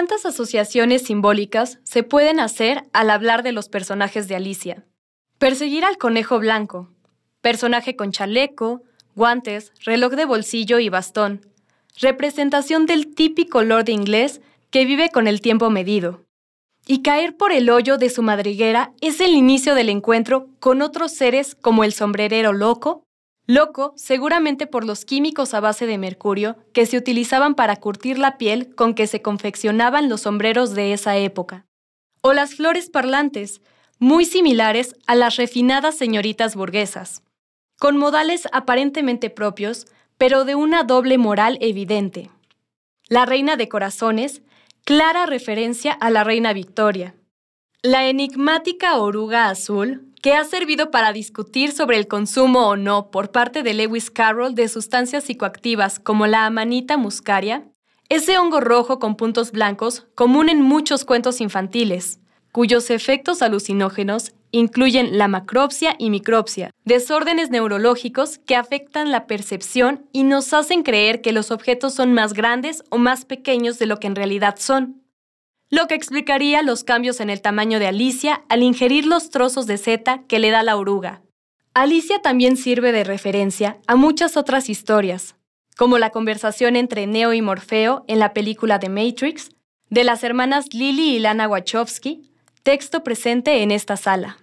cuántas asociaciones simbólicas se pueden hacer al hablar de los personajes de Alicia. Perseguir al conejo blanco, personaje con chaleco, guantes, reloj de bolsillo y bastón, representación del típico lord inglés que vive con el tiempo medido. Y caer por el hoyo de su madriguera es el inicio del encuentro con otros seres como el sombrerero loco, loco seguramente por los químicos a base de mercurio que se utilizaban para curtir la piel con que se confeccionaban los sombreros de esa época, o las flores parlantes, muy similares a las refinadas señoritas burguesas, con modales aparentemente propios, pero de una doble moral evidente. La reina de corazones, clara referencia a la reina Victoria. La enigmática oruga azul, que ha servido para discutir sobre el consumo o no por parte de Lewis Carroll de sustancias psicoactivas como la amanita muscaria, ese hongo rojo con puntos blancos común en muchos cuentos infantiles, cuyos efectos alucinógenos incluyen la macropsia y micropsia, desórdenes neurológicos que afectan la percepción y nos hacen creer que los objetos son más grandes o más pequeños de lo que en realidad son, lo que explicaría los cambios en el tamaño de Alicia al ingerir los trozos de seta que le da la oruga. Alicia también sirve de referencia a muchas otras historias, como la conversación entre Neo y Morfeo en la película The Matrix, de las hermanas Lily y Lana Wachowski, texto presente en esta sala.